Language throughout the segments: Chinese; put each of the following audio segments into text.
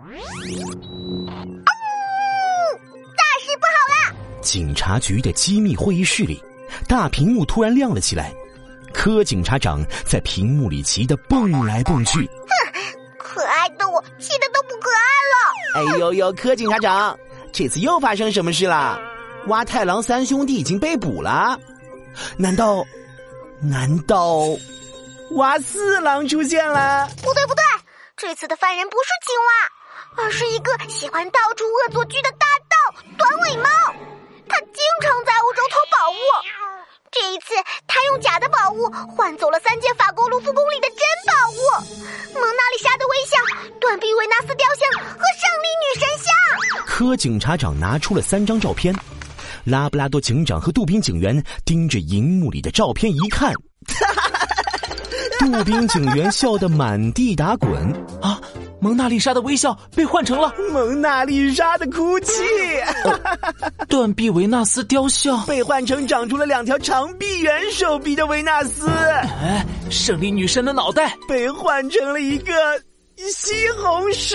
大事不好啦！警察局的机密会议室里，大屏幕突然亮了起来。柯警察长在屏幕里急得蹦来蹦去。哼可爱的我气得都不可爱了。哎呦呦，柯警察长，这次又发生什么事了？蛙太郎三兄弟已经被捕了？难道？难道？蛙四郎出现了？不对不对，这次的犯人不是青蛙，而是一个喜欢到处恶作剧的大盗短尾猫。他经常在欧洲偷宝物。这一次，他用假的宝物换走了三件法国卢浮宫里的真宝物——蒙娜丽莎的微笑、断臂维纳斯雕像和胜利女神像。柯警察长拿出了三张照片，拉布拉多警长和杜宾警员盯着荧幕里的照片一看，杜宾警员笑得满地打滚啊！蒙娜丽莎的微笑被换成了蒙娜丽莎的哭泣，断臂维纳斯雕像。被换成长出了两条长臂猿手臂的维纳斯，哎，胜利女神的脑袋。被换成了一个西红柿，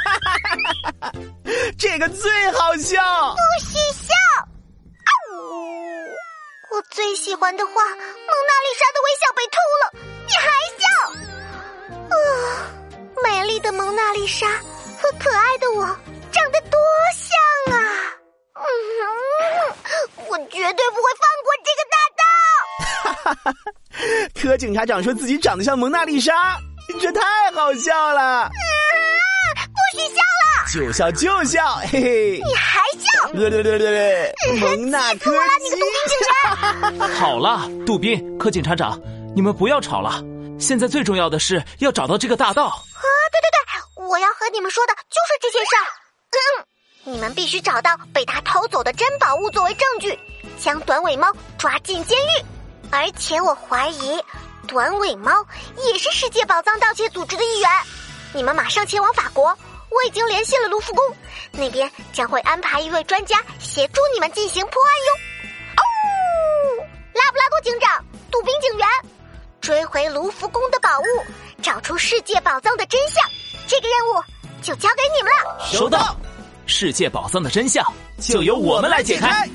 这个最好笑，不许笑！我最喜欢的画《蒙娜丽莎丽的蒙娜丽莎和可爱的我长得多像啊！嗯，我绝对不会放过这个大盗。哈哈哈！柯警察长说自己长得像蒙娜丽莎，这太好笑了！啊！不许笑了！就笑就笑，嘿嘿！你还笑？对对对对对！蒙娜科技！你个杜宾警察！好了，杜宾，柯警察长，你们不要吵了。现在最重要的是要找到这个大盗。对对对我要和你们说的就是这些事儿。嗯，你们必须找到被他偷走的珍宝物作为证据，将短尾猫抓进监狱。而且我怀疑，短尾猫也是世界宝藏盗窃组织的一员。你们马上前往法国，我已经联系了卢浮宫，那边将会安排一位专家协助你们进行破案哟。哦，拉布拉多警长，杜宾警员，追回卢浮宫的宝物，找出世界宝藏的真相。这个任务就交给你们了。收到，世界宝藏的真相就由我们来解开。